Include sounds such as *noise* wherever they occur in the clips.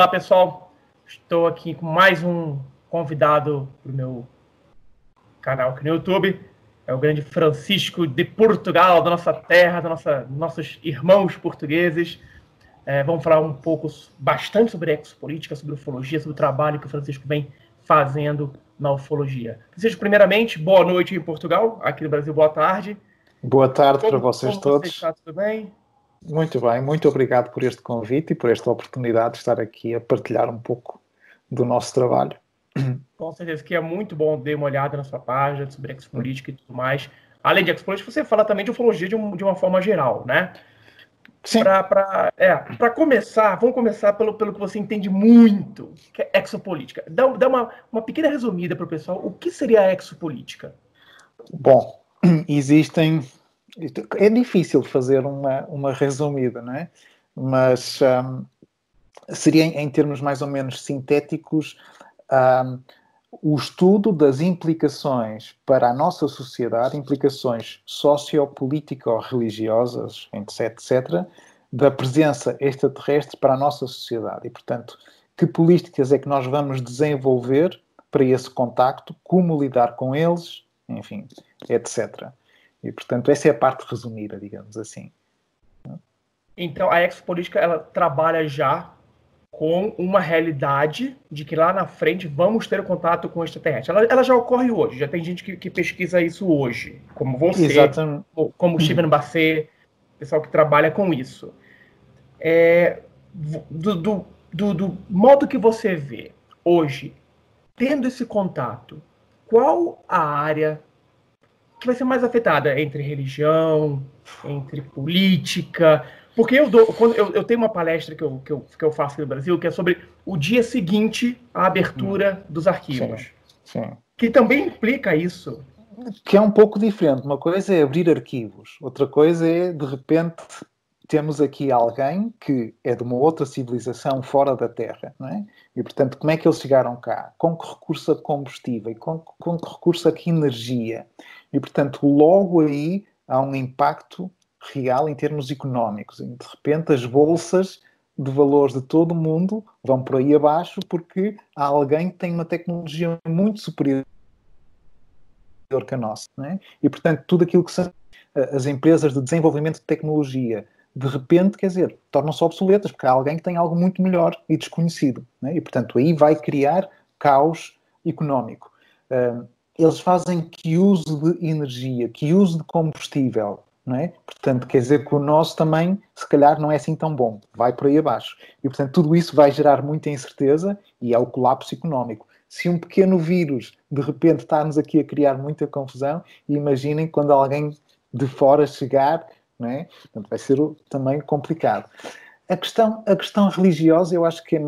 Olá, pessoal. Estou aqui com mais um convidado para o meu canal aqui no YouTube. É o grande Francisco de Portugal, da nossa terra, da nossa, nossos irmãos portugueses. É, vamos falar um pouco, bastante sobre exopolítica, sobre ufologia, sobre o trabalho que o Francisco vem fazendo na ufologia. Francisco, primeiramente, boa noite em Portugal. Aqui no Brasil, boa tarde. Boa tarde para vocês todos. Você está, tudo bem? Muito bem, muito obrigado por este convite e por esta oportunidade de estar aqui a partilhar um pouco do nosso trabalho. Com certeza que é muito bom dar uma olhada na sua página sobre expolítica e tudo mais. Além de expolítica, você fala também de ufologia de, um, de uma forma geral, né? Sim. Para é, começar, vamos começar pelo, pelo que você entende muito, que é exopolítica. Dá, dá uma, uma pequena resumida para o pessoal. O que seria a exopolítica? Bom, *clears throat* existem é difícil fazer uma, uma resumida, não é? Mas um, seria, em, termos mais ou menos sintéticos, um, o estudo das implicações para a nossa sociedade, implicações sociopolítico-religiosas, etc., etc., da presença extraterrestre para a nossa sociedade. E, portanto, que políticas é que nós vamos desenvolver para esse contacto, como lidar com eles, enfim, etc. E, portanto, essa é a parte resumida, digamos assim. Então, a Expolítica, ela trabalha já com uma realidade de que lá na frente vamos ter contato com extraterrestre. Ela, ela já ocorre hoje, já tem gente que, que pesquisa isso hoje, como você, Exatamente. como o Steven Basset, pessoal que trabalha com isso. É, do, do, do, do modo que você vê hoje, tendo esse contato, qual a área que vai ser mais afetada entre religião, entre política. Porque eu, dou, quando eu, eu tenho uma palestra que eu, que, eu, que eu faço aqui no Brasil que é sobre o dia seguinte à abertura hum. dos arquivos. Sim, sim. Que também implica isso. Que é um pouco diferente. Uma coisa é abrir arquivos, outra coisa é, de repente, temos aqui alguém que é de uma outra civilização fora da Terra, não é? E, portanto, como é que eles chegaram cá? Com que recurso a combustível? Com, com que recurso a que energia? E, portanto, logo aí há um impacto real em termos económicos. de repente, as bolsas de valores de todo o mundo vão por aí abaixo porque há alguém que tem uma tecnologia muito superior que a nossa. É? E, portanto, tudo aquilo que são eh, as empresas de desenvolvimento de tecnologia, de repente, quer dizer, tornam-se obsoletas, porque há alguém que tem algo muito melhor e desconhecido. É? E, portanto, aí vai criar caos económico. Uh, eles fazem que uso de energia, que uso de combustível, não é? Portanto, quer dizer que o nosso também, se calhar, não é assim tão bom, vai por aí abaixo. E, portanto, tudo isso vai gerar muita incerteza e é o colapso económico. Se um pequeno vírus, de repente, está-nos aqui a criar muita confusão, imaginem quando alguém de fora chegar, não é? Portanto, vai ser também complicado. A questão, a questão religiosa, eu acho que é,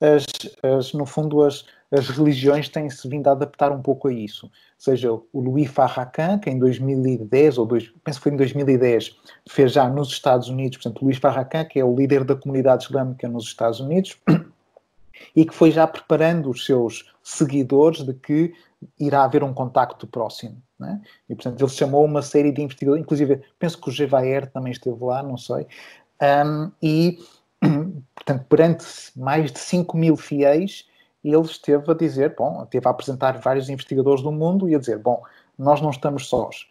as, as, no fundo, as, as religiões têm-se vindo a adaptar um pouco a isso. Ou seja, o Louis Farrakhan, que em 2010, ou dois, penso que foi em 2010, fez já nos Estados Unidos, portanto, Louis Farrakhan, que é o líder da comunidade islâmica nos Estados Unidos, *clears throat* e que foi já preparando os seus seguidores de que irá haver um contacto próximo. Né? E, portanto, ele chamou uma série de investigadores, inclusive, penso que o Gevaer também esteve lá, não sei, um, e, *clears throat* portanto, perante mais de 5 mil fiéis, ele esteve a dizer, bom, esteve a apresentar vários investigadores do mundo e a dizer, bom, nós não estamos sós.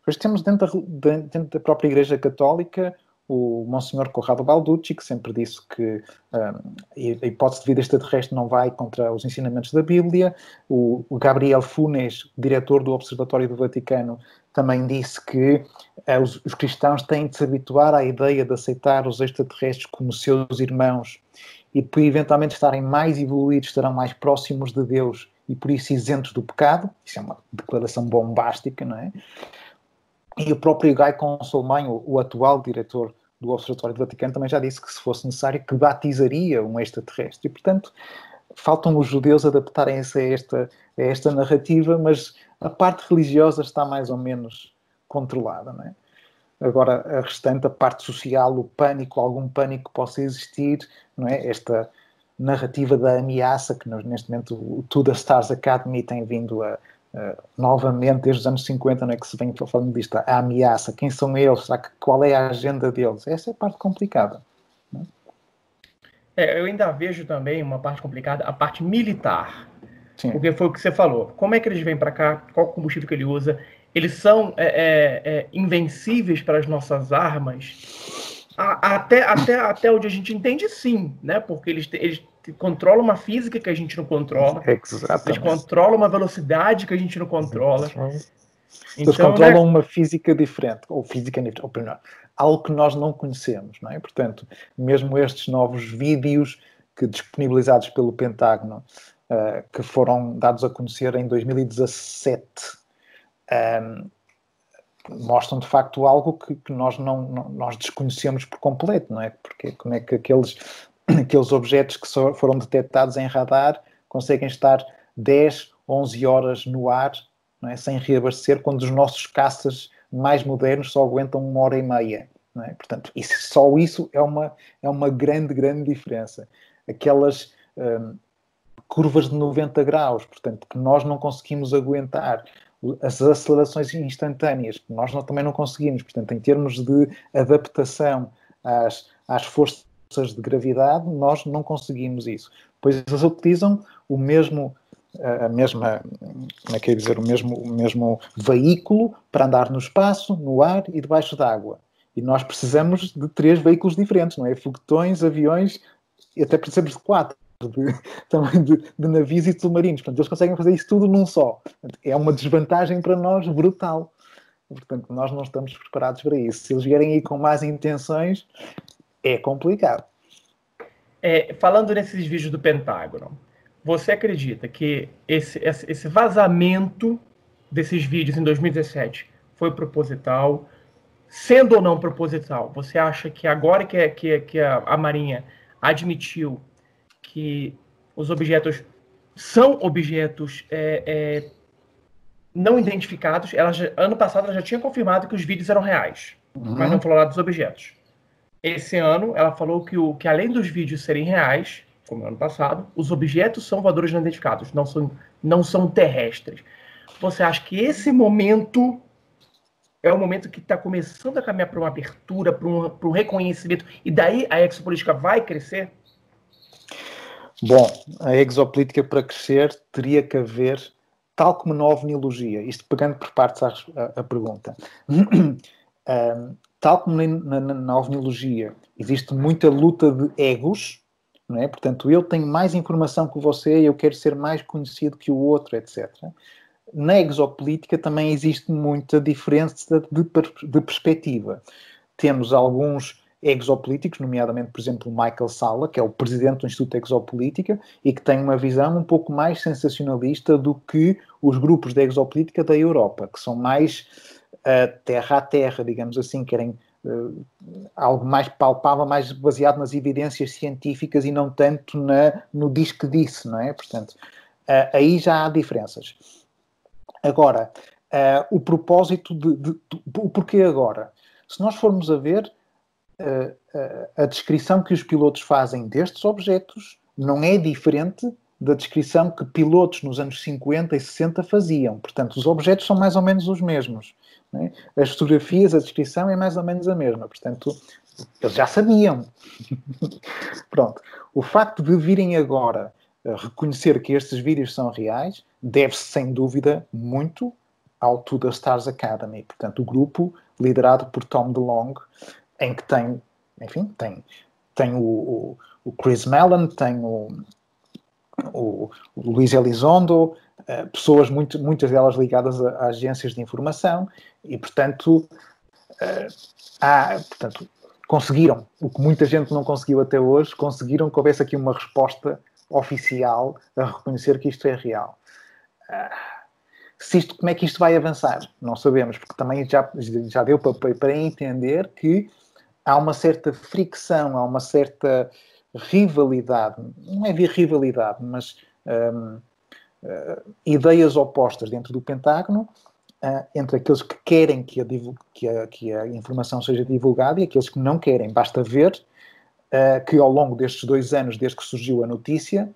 Depois temos dentro da, dentro da própria Igreja Católica o Monsenhor Corrado Balducci, que sempre disse que um, a hipótese de vida extraterrestre não vai contra os ensinamentos da Bíblia. O, Gabriel Funes, diretor do Observatório do Vaticano, também disse que uh, os, os, cristãos têm de se habituar à ideia de aceitar os extraterrestres como seus irmãos e por eventualmente estarem mais evoluídos, estarão mais próximos de Deus e por isso isentos do pecado. Isso é uma declaração bombástica, não é? E o próprio Guy Consolmagno, o, atual diretor do Observatório do Vaticano, também já disse que se fosse necessário que batizaria um extraterrestre. E, portanto, faltam os judeus adaptarem-se a esta, a esta narrativa, mas a parte religiosa está mais ou menos controlada, não é? Agora, a restante, a parte social, o pânico, algum pânico que possa existir, não é? Esta narrativa da ameaça que neste momento o The Stars Academy tem vindo a, a novamente desde os anos 50, não é que se vem falando disto, a ameaça, quem são eles, será que, qual é a agenda deles? Essa é a parte complicada. É? É, eu ainda vejo também uma parte complicada, a parte militar. Sim. Porque foi o que você falou. Como é que eles vêm para cá? Qual combustível que ele usa? Eles são é, é, é invencíveis para as nossas armas? A, até, até, até onde a gente entende, sim, né? Porque eles, eles controlam uma física que a gente não controla. *laughs* Exatamente. Eles controlam uma velocidade que a gente não controla. Então, Eles controlam né? uma física diferente, ou física ou melhor, algo que nós não conhecemos, não é? Portanto, mesmo estes novos vídeos que disponibilizados pelo Pentágono, uh, que foram dados a conhecer em 2017, um, ehm, mostram de facto algo que, que nós não, não, nós desconhecemos por completo, não é? Porque como é que aqueles *clears throat* aqueles objetos que foram detectados em radar conseguem estar 10, 11 horas no ar é? sem reabastecer, quando os nossos caças mais modernos só aguentam uma hora e meia. É? Portanto, isso, só isso é uma, é uma grande, grande diferença. Aquelas hum, curvas de 90 graus, portanto, que nós não conseguimos aguentar, as acelerações instantâneas, que nós não, também não conseguimos, portanto, em termos de adaptação às, às forças de gravidade, nós não conseguimos isso. Pois eles utilizam o mesmo a mesma, como é que é dizer, o mesmo, o mesmo veículo para andar no espaço, no ar e debaixo d'água. E nós precisamos de três veículos diferentes, não é? Foguetões, aviões, e até precisamos de quatro, de, *laughs* também de, de, navios e de submarinos. Portanto, eles conseguem fazer isso tudo num só. É uma desvantagem para nós brutal. Portanto, nós não estamos preparados para isso. Se eles vierem aí com más intenções, é complicado. É, falando nesses vídeos do Pentágono, você acredita que esse, esse vazamento desses vídeos em 2017 foi proposital? Sendo ou não proposital, você acha que agora que, que, que a, a Marinha admitiu que os objetos são objetos é, é, não identificados, ela já, ano passado ela já tinha confirmado que os vídeos eram reais, uhum. mas não falou nada dos objetos. Esse ano, ela falou que, o, que além dos vídeos serem reais, como no ano passado, os objetos são voadores não identificados, não são, não são terrestres. Você acha que esse momento é o momento que está começando a caminhar para uma abertura, para um, para um reconhecimento, e daí a exopolítica vai crescer? Bom, a exopolítica para crescer teria que haver, tal como na ovniologia, isto pegando por partes a, a, a pergunta, *clears throat* um, tal como na, na, na existe muita luta de egos, não é? Portanto, eu tenho mais informação que você, eu quero ser mais conhecido que o outro, etc. Na exopolítica também existe muita diferença de, de perspectiva. Temos alguns exopolíticos, nomeadamente, por exemplo, Michael Sala, que é o presidente do Instituto Exopolítica e que tem uma visão um pouco mais sensacionalista do que os grupos de exopolítica da Europa, que são mais terra a terra, digamos assim, querem uh, algo mais palpável, mais baseado nas evidências científicas e não tanto na, no diz que disse, não é? Portanto, uh, aí já há diferenças. Agora, o propósito de, de, de, o porquê agora? Se nós formos a ver a descrição que os pilotos fazem destes objetos não é diferente da descrição que pilotos nos anos 50 e 60 faziam. Portanto, os objetos são mais ou menos os mesmos. Né? As fotografias, a descrição é mais ou menos a mesma. Portanto, eles já sabiam. *laughs* Pronto. O facto de virem agora reconhecer que estes vídeos são reais deve-se, sem dúvida, muito ao To The Stars Academy. Portanto, o grupo liderado por Tom DeLong, em que tem, enfim, tem, tem o, o, o Chris Mellon, tem o, o, o Luís Elizondo, uh, pessoas, muito, muitas delas ligadas a, a, agências de informação, e, portanto, uh, há, portanto, conseguiram, o que muita gente não conseguiu até hoje, conseguiram que houvesse aqui uma resposta oficial a reconhecer que isto é real. Uh, se isto, como é que isto vai avançar? Não sabemos, porque também já, já deu para, para entender que há uma certa fricção, há uma certa rivalidade, não é rivalidade, mas um, uh, eh, ideias opostas dentro do Pentágono uh, entre aqueles que querem que a, que, a, que a, informação seja divulgada e aqueles que não querem. Basta ver uh, que ao longo destes dois anos, desde que surgiu a notícia,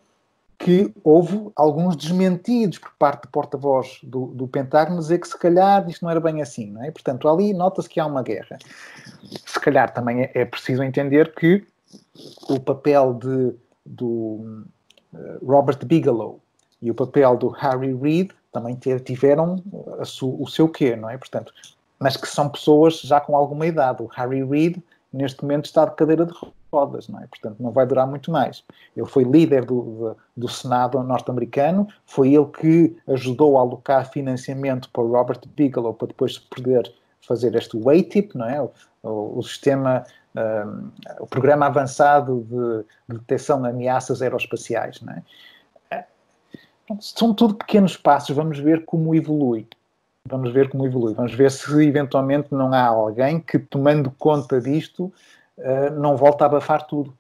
que houve alguns desmentidos por parte do porta-voz do, do, Pentágono dizer que se calhar isto não era bem assim, não é? Portanto, ali nota-se que há uma guerra. Se calhar também é, é preciso entender que o papel de, do uh, Robert Bigelow e o papel do Harry Reid também tiveram su, o seu quê, não é? Portanto, mas que são pessoas já com alguma idade. O Harry Reid, neste momento, está de cadeira de rodas, não é? Portanto, não vai durar muito mais. Ele foi líder do, do, do Senado norte-americano, foi ele que ajudou a alocar financiamento para Robert Bigelow para depois poder fazer este WATIP, não é? O, o, o sistema, um, o programa avançado de, de detecção de ameaças aeroespaciais, não é? São tudo pequenos passos, vamos ver como evolui. Vamos ver como evolui. Vamos ver se eventualmente não há alguém que, tomando conta disto, uh, não volta a abafar tudo.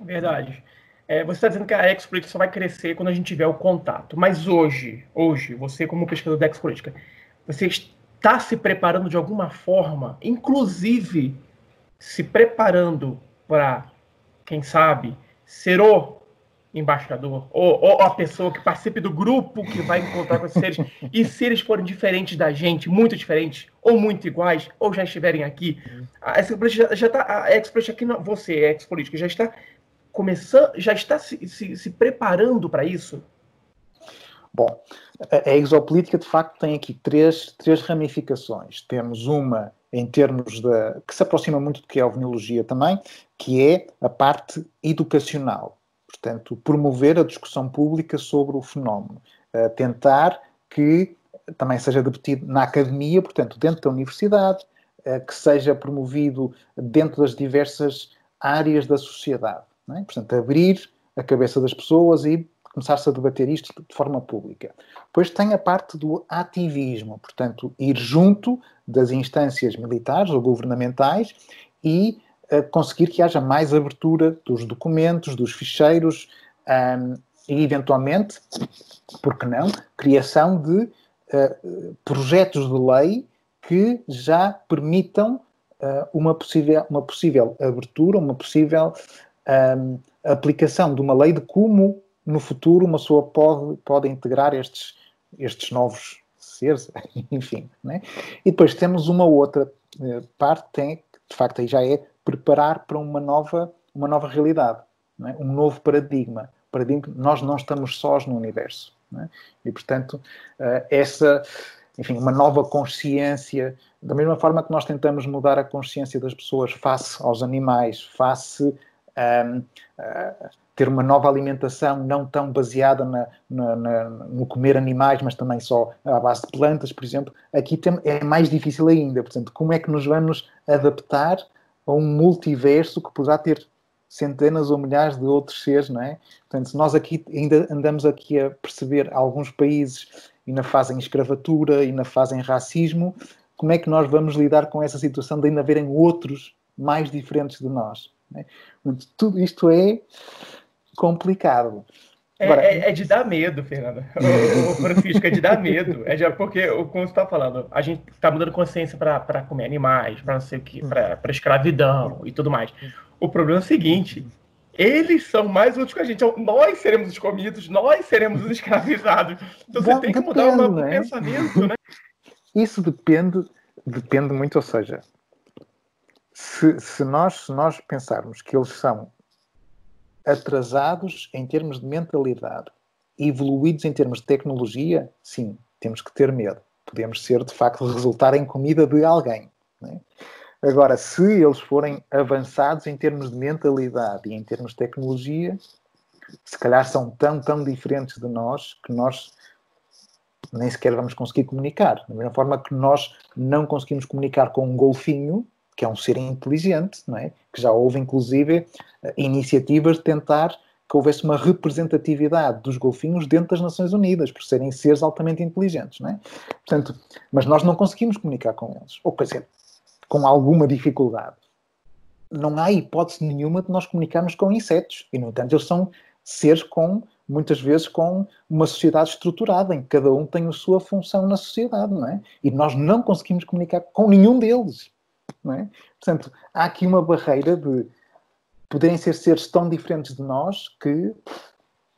Verdade. É, você está dizendo que a Expolítica só vai crescer quando a gente tiver o contato. Mas hoje, hoje, você como pesquisador da Expolítica, você está se preparando de alguma forma, inclusive se preparando para, quem sabe, ser o embaixador, ou, ou, a pessoa que participe do grupo que vai encontrar com esses seres, e se eles forem diferentes da gente, muito diferentes, ou muito iguais, ou já estiverem aqui, a Express já, já tá, a Express aqui, não, você, Expolítica, já está começando, já está se, se, se preparando para isso? Bom, a, a exopolítica de facto tem aqui três, três ramificações. Temos uma em termos da que se aproxima muito do que é a ovniologia também, que é a parte educacional Portanto, promover a discussão pública sobre o fenómeno, uh, tentar que também seja debatido na academia, portanto, dentro da universidade, uh, que seja promovido dentro das diversas áreas da sociedade. É? Portanto, abrir a cabeça das pessoas e começar-se a debater isto de forma pública. Depois tem a parte do ativismo, portanto, ir junto das instâncias militares ou governamentais e conseguir que haja mais abertura dos documentos, dos ficheiros um, e, eventualmente, por que não, criação de uh, projetos de lei que já permitam uh, uma, possível, uma possível abertura, uma possível um, aplicação de uma lei de como no futuro uma pessoa pode, pode integrar estes, estes novos seres, *laughs* enfim. Né? E depois temos uma outra uh, parte, tem, de facto aí já é preparar para uma nova, uma nova realidade, é? um novo paradigma. paradigma. Nós não estamos sós no universo. É? E, portanto, uh, essa, enfim, uma nova consciência, da mesma forma que nós tentamos mudar a consciência das pessoas face aos animais, face um, ehm, eh, ter uma nova alimentação não tão baseada na, na, na, no comer animais, mas também só à base de plantas, por exemplo, aqui tem, é mais difícil ainda. Portanto, como é que nos vamos adaptar a um multiverso que poderá ter centenas ou milhares de outros seres, não é? Portanto, nós aqui ainda andamos aqui a perceber alguns países ainda fazem escravatura, ainda fazem racismo, como é que nós vamos lidar com essa situação de ainda haverem outros mais diferentes de nós? É? Portanto, tudo isto é complicado. É, Agora, é, é, de dar medo, Fernanda. O, *laughs* o, Francisco, é de dar medo. É de, porque, como você está falando, a gente está mudando consciência para comer animais, para não sei o que, para escravidão e tudo mais. O problema é o seguinte: eles são mais úteis que a gente. Então, nós seremos os comidos, nós seremos os escravizados. Então você tem que mudar o né? pensamento, né? Isso depende, depende muito, ou seja, se, se, nós, se nós pensarmos que eles são atrasados em termos de mentalidade, evoluídos em termos de tecnologia, sim, temos que ter medo. Podemos ser, de facto, resultar em comida de alguém. É? Agora, se eles forem avançados em termos de mentalidade e em termos de tecnologia, se calhar são tão, tão diferentes de nós que nós nem sequer vamos conseguir comunicar. Da mesma forma que nós não conseguimos comunicar com um golfinho, que é um ser inteligente, não é? que já houve inclusive eh, iniciativas de tentar que houvesse uma representatividade dos golfinhos dentro das Nações Unidas, por serem seres altamente inteligentes. Não é? Portanto, mas nós não conseguimos comunicar com eles, ou quer dizer, com alguma dificuldade. Não há hipótese nenhuma de nós comunicarmos com insetos, e no entanto eles são seres com, muitas vezes, com uma sociedade estruturada, em que cada um tem a sua função na sociedade, não é? E nós não conseguimos comunicar com nenhum deles. É? Portanto, há aqui uma barreira de poderem ser seres tão diferentes de nós que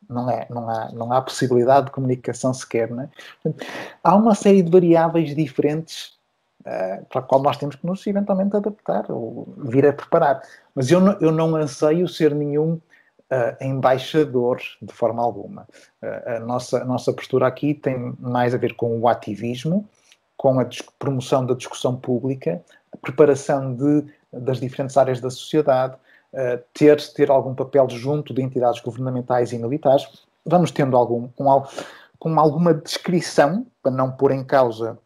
não, é, não, há, não há possibilidade de comunicação sequer. Não é? Portanto, há uma série de variáveis diferentes uh, para a qual nós temos que nos eventualmente adaptar ou vir a preparar. Mas eu não, eu não anseio ser nenhum uh, embaixador de forma alguma. Uh, a, nossa, a nossa postura aqui tem mais a ver com o ativismo, com a promoção da discussão pública, preparação de, das diferentes áreas da sociedade, uh, ter, ter algum papel junto de entidades governamentais e militares. Vamos tendo algum, com, com alguma descrição, para não pôr em causa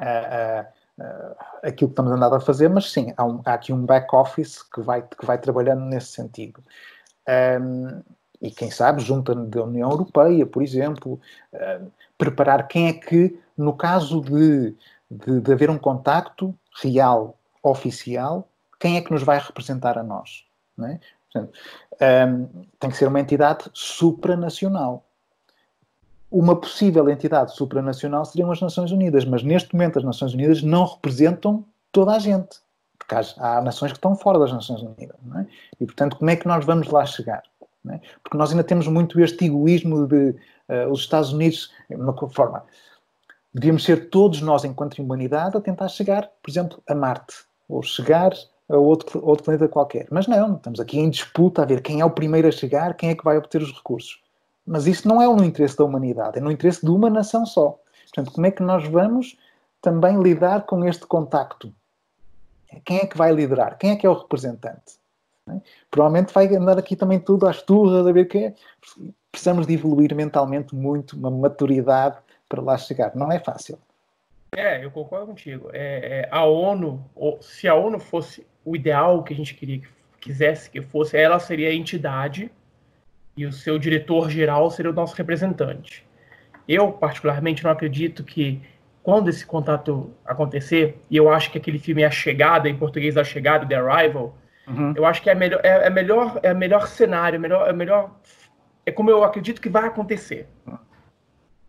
uh, uh, aquilo que estamos andando a fazer, mas sim, há, um, há aqui um back-office que vai, que vai trabalhando nesse sentido. Um, e quem sabe, junto da União Europeia, por exemplo, preparar quem é que, no caso de, de, de, haver um contacto real, oficial, quem é que nos vai representar a nós. É? Portanto, um, tem que ser uma entidade supranacional. Uma possível entidade supranacional seriam as Nações Unidas, mas neste momento as Nações Unidas não representam toda a gente porque há, há, nações que estão fora das Nações Unidas. É? E, portanto, como é que nós vamos lá chegar? É? Porque nós ainda temos muito este egoísmo de uh, os Estados Unidos, de uma forma, devíamos ser todos nós, enquanto humanidade, a tentar chegar, por exemplo, a Marte, ou chegar a outro, outro planeta qualquer. Mas não, estamos aqui em disputa a ver quem é o primeiro a chegar, quem é que vai obter os recursos. Mas isso não é no interesse da humanidade, é no interesse de uma nação só. Portanto, como é que nós vamos também lidar com este contacto? Quem é que vai liderar? Quem é que é o representante? É? Provavelmente vai andar aqui também tudo às turras a ver quem é. Precisamos de evoluir mentalmente muito, uma maturidade para lá chegar. Não é fácil. É, eu concordo contigo. É, é, a ONU, se a ONU fosse o ideal que a gente queria que quisesse que fosse, ela seria a entidade e o seu diretor geral seria o nosso representante. Eu, particularmente, não acredito que quando esse contato acontecer, e eu acho que aquele filme é A Chegada, em português A Chegada, The Arrival, uhum. eu acho que é, melhor, é, é, melhor, é melhor cenário, é melhor, é melhor. É como eu acredito que vai acontecer.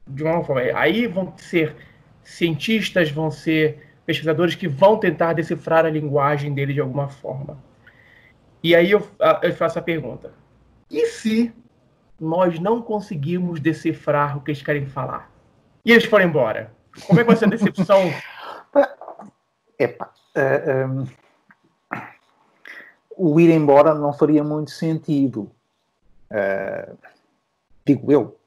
De uma forma. Aí vão ser cientistas, vão ser pesquisadores que vão tentar decifrar a linguagem dele de alguma forma. E aí eu, eu faço a pergunta: e se nós não conseguimos decifrar o que eles querem falar? E eles foram embora? Como é que vai ser a decepção? *laughs* Epa, uh, eh, um, o ir embora não faria muito sentido. Uh, digo eu.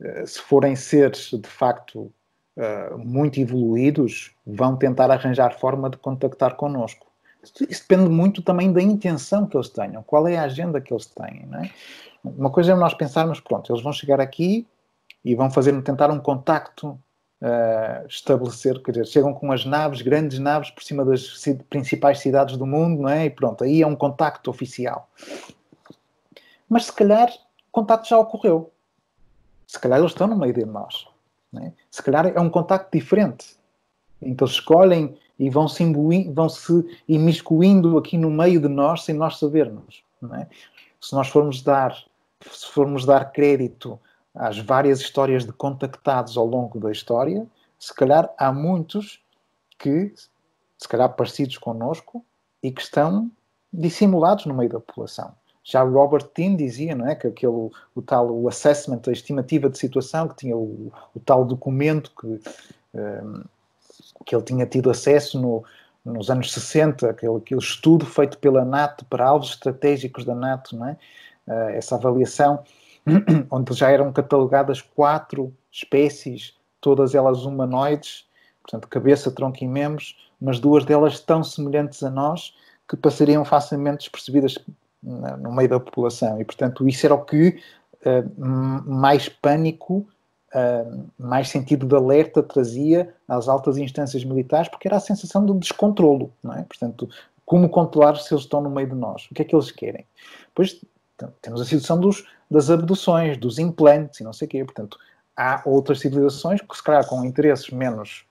Uh, se forem seres de facto muito evoluídos, vão tentar arranjar forma de contactar connosco. Isso depende muito também da intenção que eles tenham, qual é a agenda que eles têm. É? Uma coisa é nós pensarmos, pronto, eles vão chegar aqui e vão fazer tentar um contacto uh, estabelecer, quer dizer, chegam com as naves, grandes naves, por cima das principais cidades do mundo, não é? E pronto, aí é um contacto oficial. Mas se calhar o contacto já ocorreu. Se calhar eles estão no meio de nós. É? Se calhar é um contacto diferente. Então escolhem e vão se, vão se imiscuindo aqui no meio de nós sem nós sabermos. É? Se nós formos dar, se formos dar crédito às várias histórias de contactados ao longo da história, se calhar há muitos que, se calhar parecidos connosco, e que estão dissimulados no meio da população. Já Robert Dean dizia, não é, que aquele, o tal o assessment, a estimativa de situação, que tinha o, o tal documento que, um, ehm, que ele tinha tido acesso no, nos anos 60, aquele, aquele estudo feito pela NATO para alvos estratégicos da NATO, não é? Uh, essa avaliação *clears throat* onde já eram catalogadas quatro espécies, todas elas humanoides, portanto, cabeça, tronco e membros, mas duas delas tão semelhantes a nós que passariam facilmente despercebidas no meio da população. E, portanto, isso era o que uh, mais pânico, uh, mais sentido de alerta trazia às altas instâncias militares, porque era a sensação de descontrolo, não é? Portanto, como controlar se eles estão no meio de nós? O que é que eles querem? Depois temos a situação dos, das abduções, dos implantes e não sei o quê. Portanto, há outras civilizações que, se calhar, com interesses menos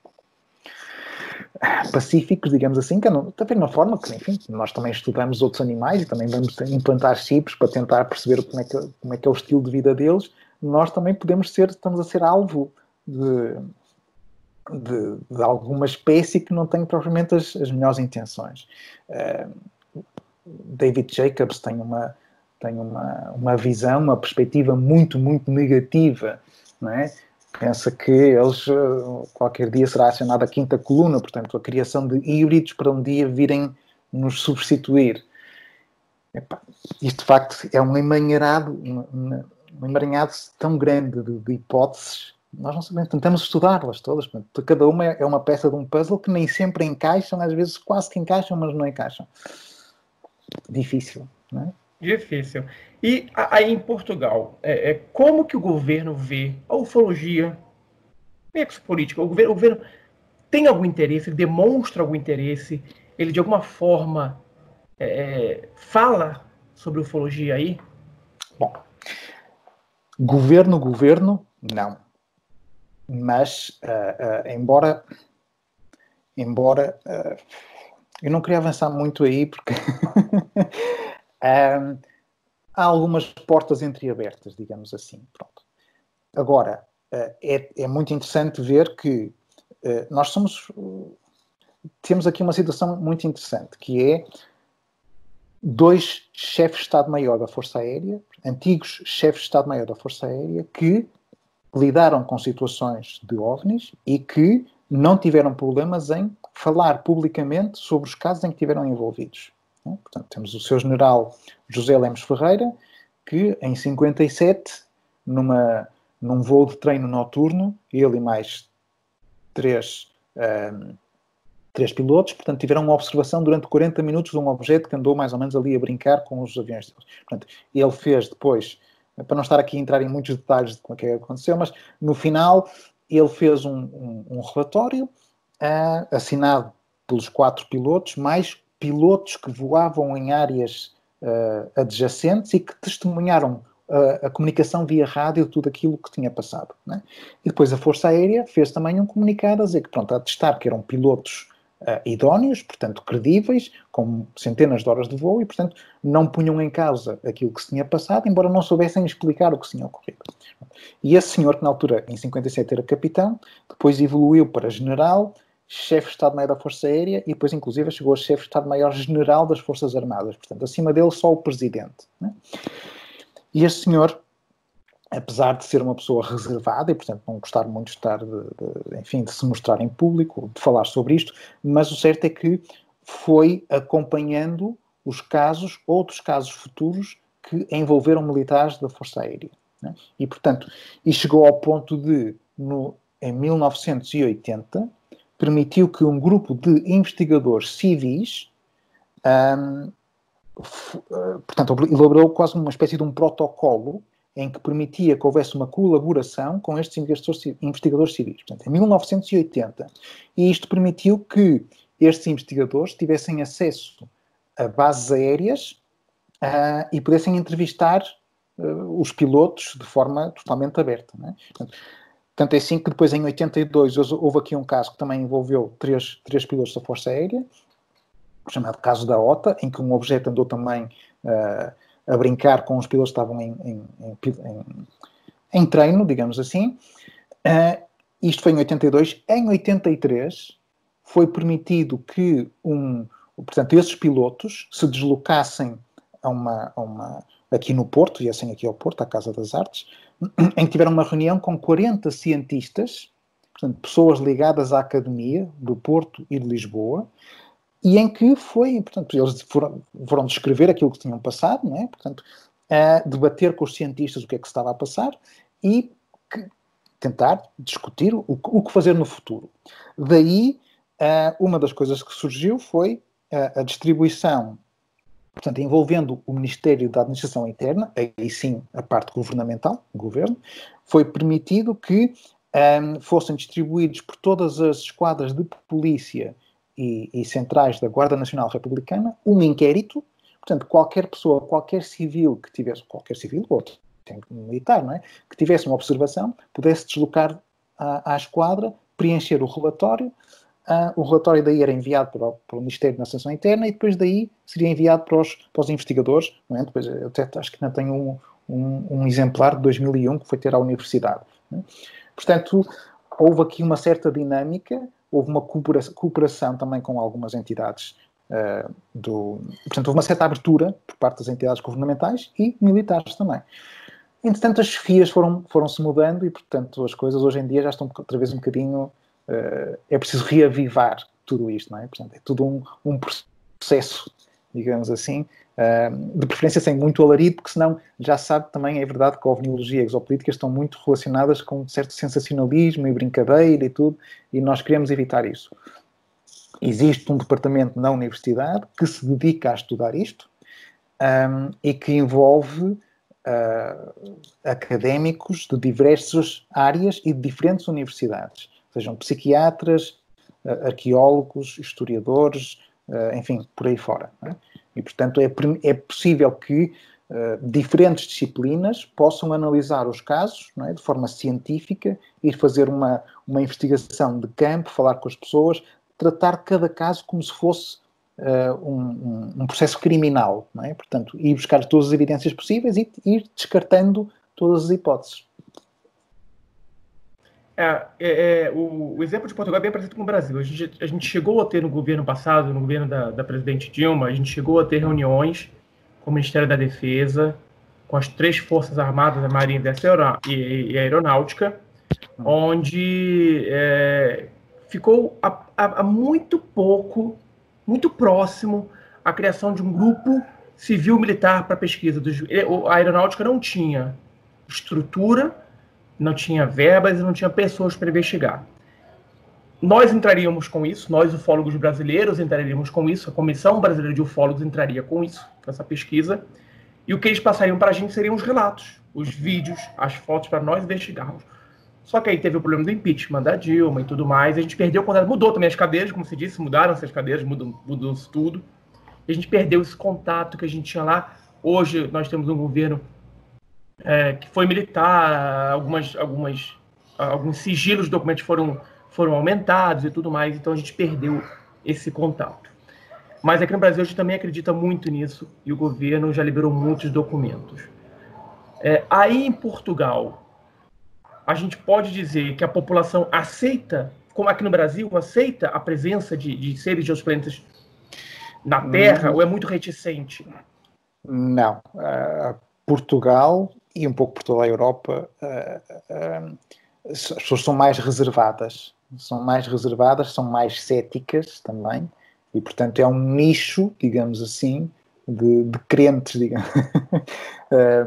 pacíficos, digamos assim, que não, da mesma forma que, enfim, nós também estudamos outros animais e também vamos implantar chips para tentar perceber como é que, como é, que é o estilo de vida deles, nós também podemos ser, estamos a ser alvo de, de, de alguma espécie que não tem propriamente as, as melhores intenções. Uh, David Jacobs tem uma, tem uma, uma visão, uma perspectiva muito, muito negativa, não é? Pensa que eles qualquer dia será acionada a quinta coluna, portanto, a criação de híbridos para um dia virem nos substituir. Epá, isto de facto é um emaranhado, um, emaranhado tão grande de, de, hipóteses, nós não sabemos, tentamos estudá-las todas. Portanto, cada uma é uma peça de um puzzle que nem sempre encaixam, às vezes quase que encaixam, mas não encaixam. Difícil, não é? Difícil. E aí em Portugal, é, é, como que o governo vê a ufologia, política? O governo, o governo tem algum interesse, ele demonstra algum interesse, ele de alguma forma é, fala sobre ufologia aí? Bom, governo, governo, não. Mas, uh, uh, embora, embora uh, eu não queria avançar muito aí, porque *laughs* há algumas portas entreabertas, digamos assim. Pronto. Agora, é, é muito interessante ver que nós somos temos aqui uma situação muito interessante, que é dois chefes de Estado-Maior da Força Aérea, antigos chefes de Estado-Maior da Força Aérea, que lidaram com situações de OVNIs e que não tiveram problemas em falar publicamente sobre os casos em que tiveram envolvidos. Portanto, temos o seu general José Lemos Ferreira, que em 57, numa, num voo de treino noturno, ele e mais três um, três pilotos, portanto, tiveram uma observação durante 40 minutos de um objeto que andou mais ou menos ali a brincar com os aviões deles. Portanto, ele fez depois, para não estar aqui a entrar em muitos detalhes de como é que aconteceu, mas no final ele fez um, um, um relatório uh, assinado pelos quatro pilotos, mais pilotos que voavam em áreas uh, adjacentes e que testemunharam a, a, comunicação via rádio tudo aquilo que tinha passado. Né? E depois a Força Aérea fez também um comunicado a dizer que, pronto, a testar que eram pilotos uh, idóneos, portanto credíveis, com centenas de horas de voo e, portanto, não punham em causa aquilo que se tinha passado, embora não soubessem explicar o que se tinha ocorrido. E esse senhor, que na altura, em 57, era capitão, depois evoluiu para general, chefe de Estado-Maior da Força Aérea e depois, inclusive, chegou a chefe de Estado-Maior-General das Forças Armadas. Portanto, acima dele, só o presidente. Né? E este senhor apesar de ser uma pessoa reservada e, portanto, não gostar muito de estar, de, de, enfim, de se mostrar em público, de falar sobre isto, mas o certo é que foi acompanhando os casos, outros casos futuros que envolveram militares da Força Aérea. Né? E, portanto, e chegou ao ponto de, no, em 1980, permitiu que um grupo de investigadores civis um, portanto, elaborou quase uma espécie de um protocolo em que permitia que houvesse uma colaboração com estes investigadores, investigadores civis. Portanto, em 1980. E isto permitiu que estes investigadores tivessem acesso a bases aéreas uh, e pudessem entrevistar uh, os pilotos de forma totalmente aberta. Né? Portanto, tanto é assim que depois, em 82, houve aqui um caso que também envolveu três, três pilotos da Força Aérea, chamado caso da OTA, em que um objeto andou também uh, a brincar com os pilotos que estavam em, em, em, em treino, digamos assim. Uh, isto foi em 82. Em 83 foi permitido que um, portanto, esses pilotos se deslocassem a uma, a uma, aqui no Porto, e assim aqui ao Porto, à Casa das Artes, em que tiveram uma reunião com 40 cientistas, portanto, pessoas ligadas à Academia do Porto e de Lisboa, e em que foi, portanto, eles foram, foram descrever aquilo que tinham passado, não é? portanto, debater com os cientistas o que é que estava a passar e que, tentar discutir o, o, que fazer no futuro. Daí, uh, uma das coisas que surgiu foi uh, a distribuição, portanto, envolvendo o Ministério da Administração Interna, aí sim a parte governamental, governo, foi permitido que um, fossem distribuídos por todas as esquadras de polícia e, e centrais da Guarda Nacional Republicana um inquérito. Portanto, qualquer pessoa, qualquer civil que tivesse, qualquer civil ou militar, não é? Que tivesse uma observação, pudesse deslocar à, à esquadra, preencher o relatório. Uh, o relatório daí era enviado para o, para o, Ministério da Nação Interna e depois daí seria enviado para os, para os investigadores. É? Depois, eu até acho que ainda tenho um, um, um, exemplar de 2001 que foi ter à universidade. É? Portanto, houve aqui uma certa dinâmica houve uma cooperação também com algumas entidades uh, do. Portanto, houve uma certa abertura por parte das entidades governamentais e militares também. entretanto, as chefias foram, foram se mudando e, portanto, as coisas hoje em dia já estão outra vez um bocadinho. Uh, é preciso reavivar tudo isto, não é? Portanto, é tudo um, um processo, digamos assim, uh, de preferência sem muito alarido, porque senão já sabe também, é verdade que a ovniologia e a exopolítica estão muito relacionadas com um certo sensacionalismo e brincadeira e tudo, e nós queremos evitar isso. Existe um departamento na universidade que se dedica a estudar isto um, e que envolve uh, académicos de diversas áreas e de diferentes universidades, sejam psiquiatras, uh, arqueólogos, historiadores, uh, enfim, por aí fora. É? E, portanto, é, é possível que diferentes disciplinas possam analisar os casos é? de forma científica, ir fazer uma, uma investigação de campo, falar com as pessoas, tratar cada caso como se fosse uh, um, um, processo criminal, é? Portanto, ir buscar todas as evidências possíveis e ir descartando todas as hipóteses. É, é, é, o, o, exemplo de Portugal é bem parecido com o Brasil. A gente, a gente chegou a ter no governo passado, no governo da, da presidente Dilma, a gente chegou a ter reuniões com o Ministério da Defesa, com as três Forças Armadas, a Marinha e a Aeronáutica, onde é, ficou há, há, muito pouco, muito próximo à criação de um grupo civil-militar para pesquisa. A aeronáutica não tinha estrutura, não tinha verbas e não tinha pessoas para investigar. Nós entraríamos com isso, nós ufólogos brasileiros entraríamos com isso, a Comissão Brasileira de Ufólogos entraria com isso, com essa pesquisa, e o que eles passariam para a gente seriam os relatos, os vídeos, as fotos para nós investigarmos. Só que aí teve o problema do impeachment da Dilma e tudo mais. A gente perdeu o contato. Mudou também as cadeiras, como se disse, mudaram as cadeiras, mudou, mudou tudo. E a gente perdeu esse contato que a gente tinha lá. Hoje nós temos um governo é, que foi militar, algumas, algumas, alguns sigilos de documentos foram, foram aumentados e tudo mais. Então a gente perdeu esse contato. Mas aqui no Brasil a gente também acredita muito nisso e o governo já liberou muitos documentos. É, aí em Portugal, a gente pode dizer que a população aceita, como aqui no Brasil, aceita a presença de, de seres de outros planetas na Terra, hum. ou é muito reticente? Não. Uh, Portugal e um pouco por toda a Europa, uh, uh, as pessoas são mais reservadas. São mais reservadas, são mais céticas também, e portanto é um nicho, digamos assim, de, de crentes, digamos.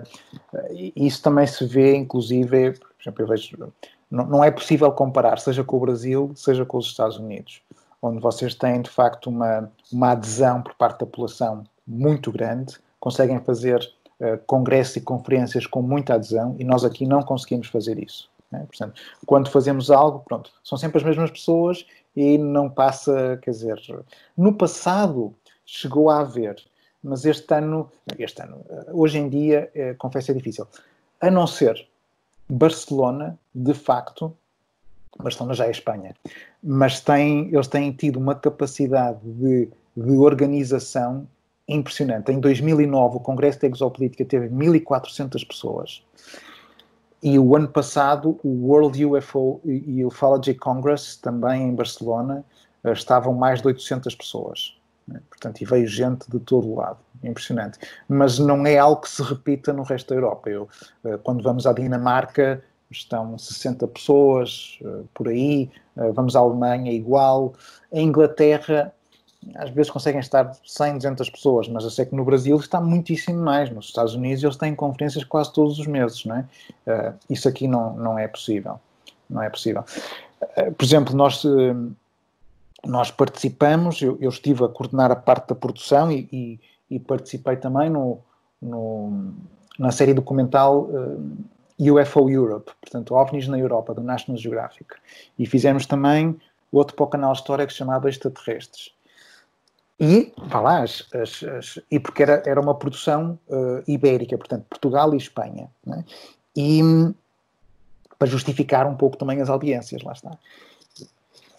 *laughs* isso também se vê, inclusive, por exemplo, eu vejo, não, não é possível comparar, seja com o Brasil, seja com os Estados Unidos, onde vocês têm de facto uma, uma adesão por parte da população muito grande, conseguem fazer congressos e conferências com muita adesão e nós aqui não conseguimos fazer isso. Né? Portanto, quando fazemos algo, pronto, são sempre as mesmas pessoas e não passa, quer dizer, no passado chegou a haver, mas este ano, este ano, eh, hoje em dia, é, confesso é difícil. A não ser Barcelona, de facto, Barcelona já é Espanha, mas tem, eles têm tido uma capacidade de, de organização impressionante. Em 2009, o Congresso de Exopolítica teve 1.400 pessoas. E o ano passado, o World UFO e Ufology Congress, também em Barcelona, eh, estavam mais de 800 pessoas. Né? Portanto, e veio gente de todo o lado. Impressionante. Mas não é algo que se repita no resto da Europa. Eu, eh, quando vamos à Dinamarca, estão 60 pessoas eh, por aí. Vamos à Alemanha, igual. Em Inglaterra, às vezes conseguem estar 100, 200 pessoas, mas eu sei que no Brasil está muitíssimo mais. Nos Estados Unidos eles têm conferências quase todos os meses, não é? isso aqui não, não é possível. Não é possível. por exemplo, nós nós participamos, eu, eu, estive a coordenar a parte da produção e, e, e participei também no, no, na série documental uh, UFO Europe, portanto, OVNIs na Europa, do National Geographic. E fizemos também outro para o canal História que chamava Extraterrestres. E, vá lá, as, as, as, e porque era, era uma produção uh, ibérica, portanto, Portugal e Espanha. Né? E para justificar um pouco também as audiências, lá está.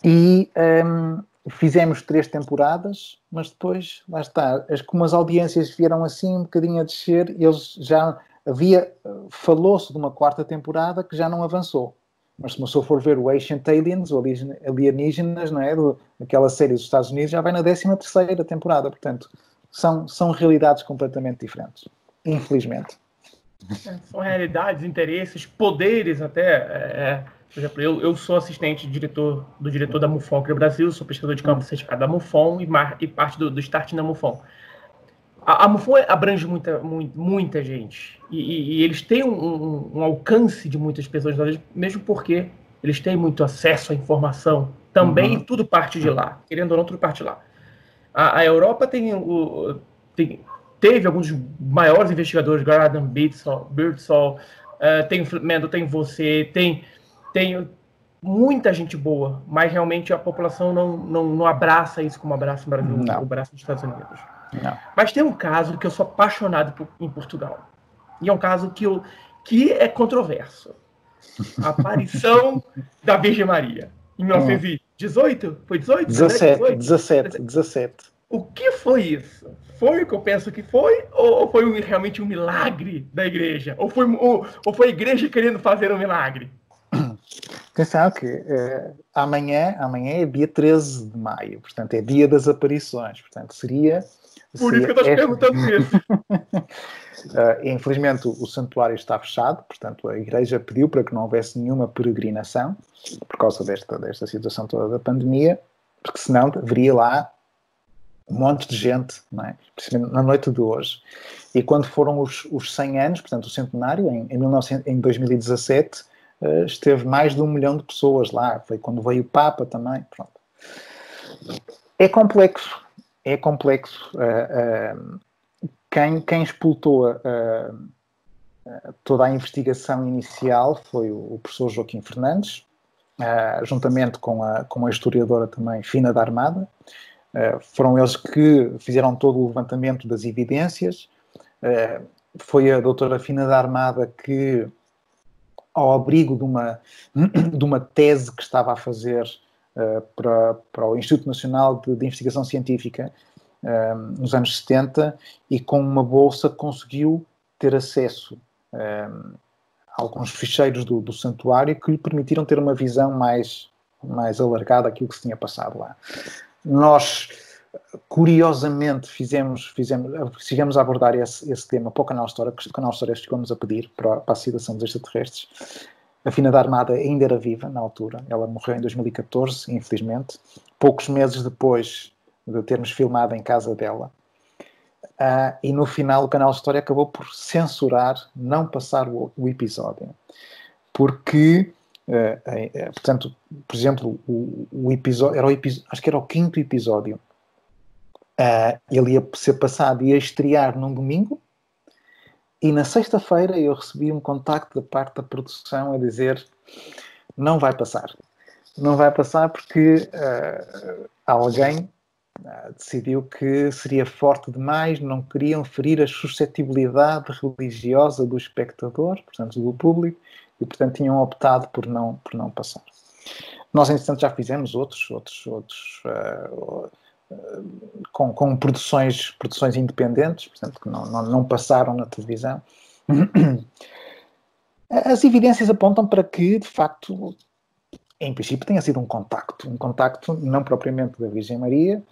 E um, fizemos três temporadas, mas depois, lá está, as, como as audiências vieram assim um bocadinho a descer, eles já havia, falou-se de uma quarta temporada que já não avançou. Mas se uma pessoa for ver o Ancient Aliens, ou Alienígenas, não é? Do, aquela série dos Estados Unidos, já vai na décima terceira temporada. Portanto, são, são realidades completamente diferentes. Infelizmente. É, são realidades, interesses, poderes até. É, por exemplo, eu, eu sou assistente diretor, do diretor da MUFON aqui no Brasil, sou pesquisador de campo certificado da MUFON e, mar, e parte do, do start na MUFON. A, a MUFON abrange muita, muita, muita gente. E, e, e eles têm um, um, um, alcance de muitas pessoas, mesmo porque eles têm muito acesso à informação. Também uhum. tudo parte de lá. Querendo ou não, tudo parte de lá. A, a Europa tem, o, tem, teve alguns maiores investigadores, Gordon Birdsall, Birdsall uh, tem o Mendo, tem você, tem, tem muita gente boa, mas realmente a população não, não, não abraça isso como abraça o Brasil, não. abraça os Estados Unidos. Não. Mas tem um caso que eu sou apaixonado por, em Portugal. E é um caso que, eu, que é controverso. A aparição *laughs* da Virgem Maria, em 1918? Foi 18? 17, 18? 17, 17. O que foi isso? Foi o que eu penso que foi? Ou foi um, realmente um milagre da igreja? Ou foi, ou, ou foi a igreja querendo fazer um milagre? *coughs* Atenção que é, amanhã, amanhã é dia 13 de maio, portanto é dia das aparições, portanto seria por isso que eu estou perguntando *laughs* isso. uh, infelizmente o, santuário está fechado, portanto a igreja pediu para que não houvesse nenhuma peregrinação por causa desta, desta situação toda da pandemia, porque senão haveria lá um monte de gente, não é? principalmente na noite de hoje. E quando foram os, os 100 anos, portanto o centenário, em, em, 19, em 2017, uh, esteve mais de um milhão de pessoas lá. Foi quando veio o Papa também. Pronto. É complexo, é complexo. Uh, uh, quem, quem explotou uh, toda a investigação inicial foi o, o professor Joaquim Fernandes, juntamente com a, com a historiadora também Fina da Armada. foram eles que fizeram todo o levantamento das evidências. foi a doutora Fina da Armada que, ao abrigo de uma, *clears throat* de uma tese que estava a fazer uh, para, para o Instituto Nacional de, de Investigação Científica uh, nos anos 70 e com uma bolsa conseguiu ter acesso uh, a alguns ficheiros do, do, santuário que lhe permitiram ter uma visão mais, mais alargada daquilo que se tinha passado lá. Nós, curiosamente, fizemos, fizemos, a abordar esse, esse tema para o canal História, que o canal História chegou-nos a pedir para, para a situação dos extraterrestres. A Fina da Armada ainda era viva na altura, ela morreu em 2014, infelizmente, poucos meses depois de termos filmado em casa dela. Uh, e no final o canal História acabou por censurar, não passar o, o episódio. Porque, uh, uh, portanto, por exemplo, o, o episódio, era o episódio, acho que era o quinto episódio, ele ia ser passado e ia estrear num domingo, e na sexta-feira eu recebi um contacto da parte da produção a dizer não vai passar. Não vai passar porque uh, alguém uh, decidiu que seria forte demais, não queriam ferir a suscetibilidade religiosa do espectador, portanto do público, e portanto tinham optado por não, por não passar. Nós, entretanto, já fizemos outros, outros, outros uh, com, com, produções, produções independentes, portanto, que não, não, não passaram na televisão. *clears throat* As evidências apontam para que, de facto, em princípio, tenha sido um contacto, um contacto não propriamente da Virgem Maria.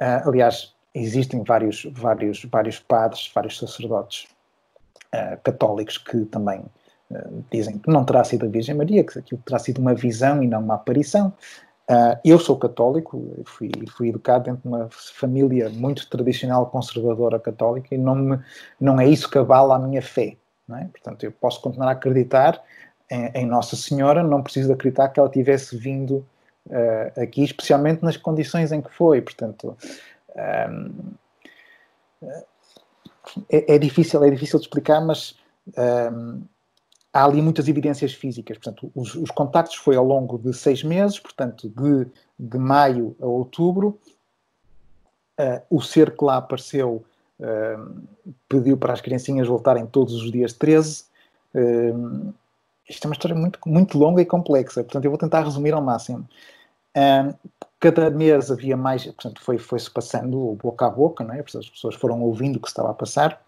Uh, aliás, existem vários, vários, vários padres, vários sacerdotes uh, católicos que também uh, dizem que não terá sido a Virgem Maria, que aquilo terá sido uma visão e não uma aparição. Uh, eu sou católico, fui, fui educado dentro de uma família muito tradicional, conservadora católica, e não, me, não é isso que avala a minha fé. É? Portanto, eu posso continuar a acreditar em, em, Nossa Senhora, não preciso acreditar que ela tivesse vindo uh, aqui, especialmente nas condições em que foi. Portanto, um, é, é, difícil, é difícil de explicar, mas um, há ali muitas evidências físicas. Portanto, os, os contactos foi ao longo de seis meses, portanto, de, de maio a outubro. Uh, o ser que lá apareceu uh, pediu para as criancinhas voltarem todos os dias 13. Uh, isto é uma história muito, muito longa e complexa, portanto, eu vou tentar resumir ao máximo. cada mês havia mais, portanto, foi-se foi passando boca a boca, não é? as pessoas foram ouvindo o que estava a passar.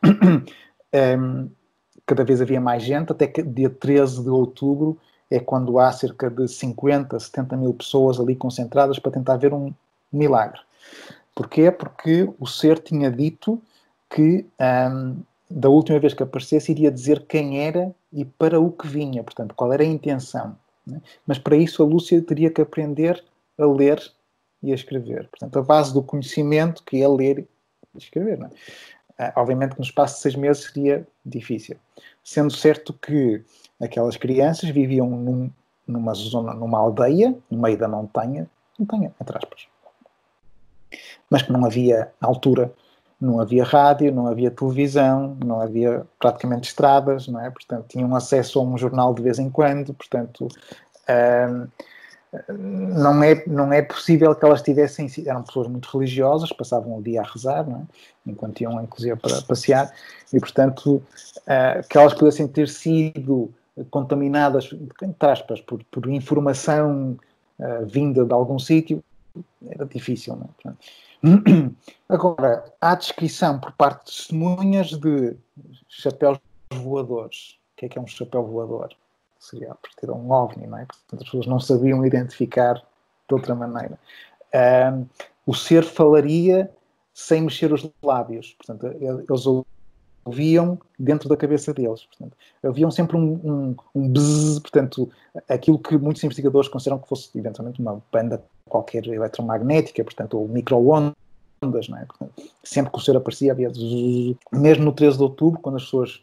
Um, *coughs* cada vez havia mais gente, até que dia 13 de outubro é quando há cerca de 50, 70 mil pessoas ali concentradas para tentar ver um milagre. Porquê? Porque o ser tinha dito que um, da última vez que aparecesse, iria dizer quem era e para o que vinha, portanto, qual era a intenção. Né? Mas para isso a Lúcia teria que aprender a ler e a escrever. Portanto, a base do conhecimento, que é ler e escrever. Não é? Ah, obviamente que no espaço de seis meses seria difícil. Sendo certo que aquelas crianças viviam num, numa zona, numa aldeia, no meio da montanha, montanha, entre aspas. Mas que não havia, altura, não havia rádio, não havia televisão, não havia praticamente estradas, não é? Portanto, tinham acesso a um jornal de vez em quando, portanto, não, é, não é possível que elas tivessem, eram pessoas muito religiosas, passavam o dia a rezar, é? Enquanto iam, inclusive, para passear, e, portanto, uh, que elas pudessem ter sido contaminadas, entre aspas, por, por informação uh, vinda de algum sítio, era difícil, é? *clears throat* Agora, há descrição por parte de testemunhas de chapéus voadores. O que é que é um chapéu voador? Seria a partir de um ovni, não é? Portanto, as pessoas não sabiam identificar de outra maneira. Um, o ser falaria sem mexer os lábios. Portanto, eles ouviam dentro da cabeça deles. Portanto, haviam sempre um, um, um bzz, portanto, aquilo que muitos investigadores consideram que fosse eventualmente uma banda qualquer eletromagnética, portanto, ou microondas, não é? Portanto, sempre que o ser aparecia havia mesmo no 13 de outubro, quando as pessoas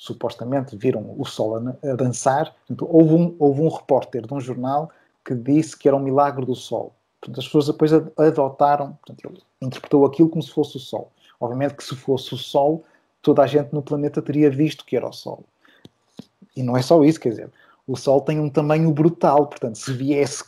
supostamente viram o sol a, a dançar, portanto, houve, um, houve um repórter de um jornal que disse que era um milagre do sol. Portanto, as pessoas depois adotaram, portanto, ele interpretou aquilo como se fosse o sol. Obviamente que se fosse o sol, toda a gente no planeta teria visto que era o Sol. E não é só isso, quer dizer, o Sol tem um tamanho brutal, portanto, se viesse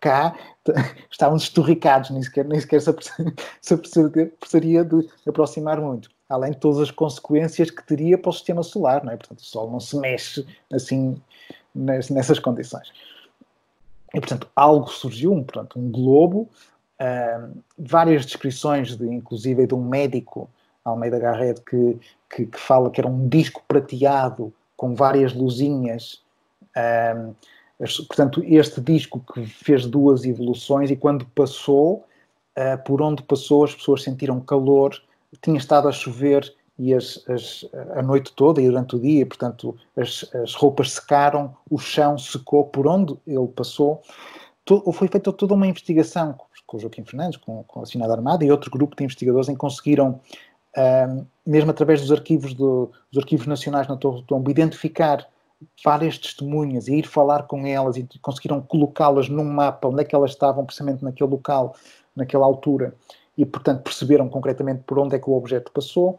cá, *laughs* estavam esturricados, nem sequer, nem sequer se, precisaria *laughs* de aproximar muito. Além de todas as consequências que teria para o sistema solar, não é? Portanto, o Sol não se mexe assim nessas condições. E, portanto, algo surgiu, um, portanto, um globo, uh, várias descrições, de, inclusive de um médico Almeida Garrett, que, que, que, fala que era um disco prateado com várias luzinhas. Um, portanto, este disco que fez duas evoluções e quando passou, uh, por onde passou, as pessoas sentiram calor, tinha estado a chover e as, as, a noite toda e durante o dia, portanto, as, as roupas secaram, o chão secou por onde ele passou. foi feita toda uma investigação com o Joaquim Fernandes, com, com a Sinada Armada e outro grupo de investigadores em que conseguiram mesmo através dos arquivos, do, dos arquivos nacionais na Torre do Tombo, identificar várias testemunhas e ir falar com elas e conseguiram colocá-las num mapa onde é que elas estavam precisamente naquele local, naquela altura, e portanto perceberam concretamente por onde é que o objeto passou.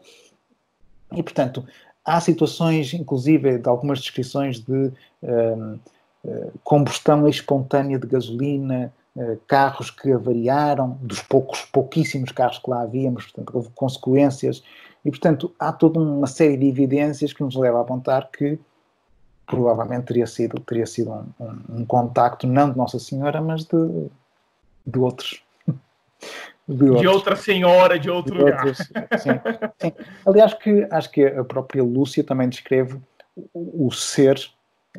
E portanto, há situações, inclusive, de algumas descrições de um, eh, combustão espontânea de gasolina, eh, carros que avariaram, dos poucos, pouquíssimos carros que lá havíamos, portanto, houve consequências, e, portanto, há toda uma série de evidências que nos leva a apontar que provavelmente teria sido, teria sido um, um, um contacto, não de Nossa Senhora, mas de, de outros. *laughs* De, outra senhora, de outro de lugar. Outros, sim, sim. Aliás, que, acho que a própria Lúcia também descreve o, o ser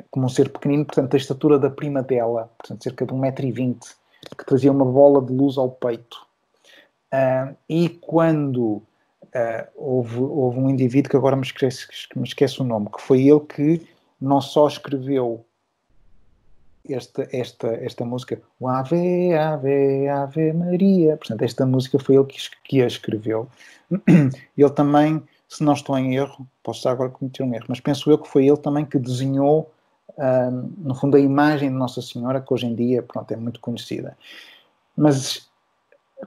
como um ser pequenino, portanto, a estatura da prima dela, portanto, cerca de 1,20m, que trazia uma bola de luz ao peito. Uh, e quando uh, houve, houve, um indivíduo que agora me esquece, me esquece o nome, que foi ele que não só escreveu esta, esta, esta música, o Ave, Ave, Ave Maria, portanto, esta música foi ele que, que a escreveu. *clears throat* Ele também, se não estou em erro, posso estar agora cometer um erro, mas penso eu que foi ele também que desenhou no fundo, a imagem de Nossa Senhora, que hoje em dia pronto, é muito conhecida. Mas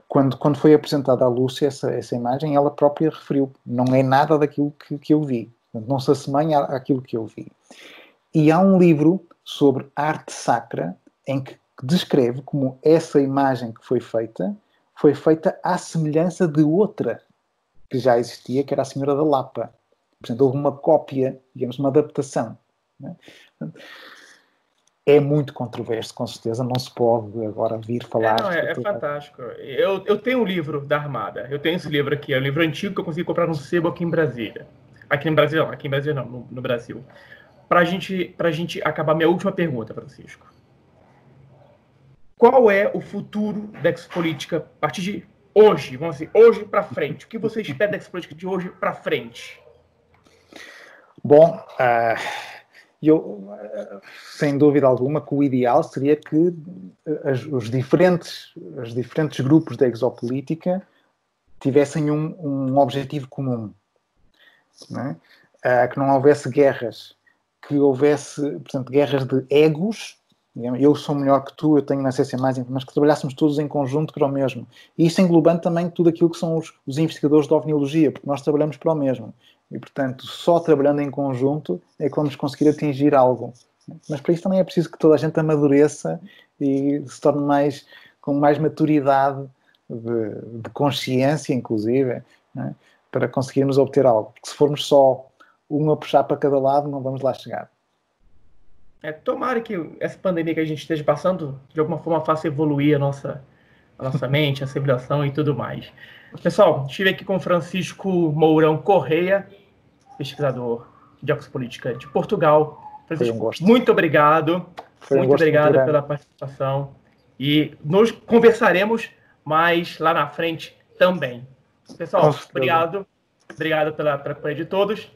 quando, quando foi apresentada à Lúcia essa, essa imagem, ela própria referiu: não é nada daquilo que, que eu vi, não se assemelha àquilo que eu vi. E há um livro sobre arte sacra em que descreve como essa imagem que foi feita foi feita à semelhança de outra que já existia, que era a Senhora da Lapa. Portanto, houve uma cópia, digamos, uma adaptação. Né? É muito controverso, com certeza, não se pode agora vir falar. É, não, é, é fantástico. Eu, eu tenho um livro da Armada, eu tenho esse livro aqui, é um livro antigo que eu consegui comprar no sebo aqui em Brasília. Aqui no Brasil, não, aqui em Brasília não, no, no Brasil. Para gente, a gente acabar, minha última pergunta, Francisco. Qual é o futuro da expolítica a partir de hoje, vamos dizer, hoje para frente? O que você espera da Expolítica de hoje para frente? Bom, uh, eu, sem dúvida alguma, que o ideal seria que as, os, diferentes, os diferentes grupos da exopolítica tivessem um, um objetivo comum. Uh, que não houvesse guerras, que houvesse, portanto, guerras de egos eu sou melhor que tu, eu tenho acesso a mais, mas que trabalhássemos todos em conjunto para o mesmo. E isso englobando também tudo aquilo que são os, os investigadores de ovniologia, porque nós trabalhamos para o mesmo. E, portanto, só trabalhando em conjunto é que vamos conseguir atingir algo. Mas para isso também é preciso que toda a gente amadureça e se torne mais, com mais maturidade de, de consciência, inclusive, né? para conseguirmos obter algo. Porque se formos só um a puxar para cada lado, não vamos lá chegar. É, tomara que essa pandemia que a gente esteja passando, de alguma forma, faça evoluir a nossa, a nossa *laughs* mente, a civilização e tudo mais. Pessoal, estive aqui com Francisco Mourão Correia, pesquisador de Política de Portugal. Francisco, um muito obrigado. Foi muito um obrigado pela participação. E nos conversaremos mais lá na frente também. Pessoal, obrigado. Obrigado pela, pela companhia de todos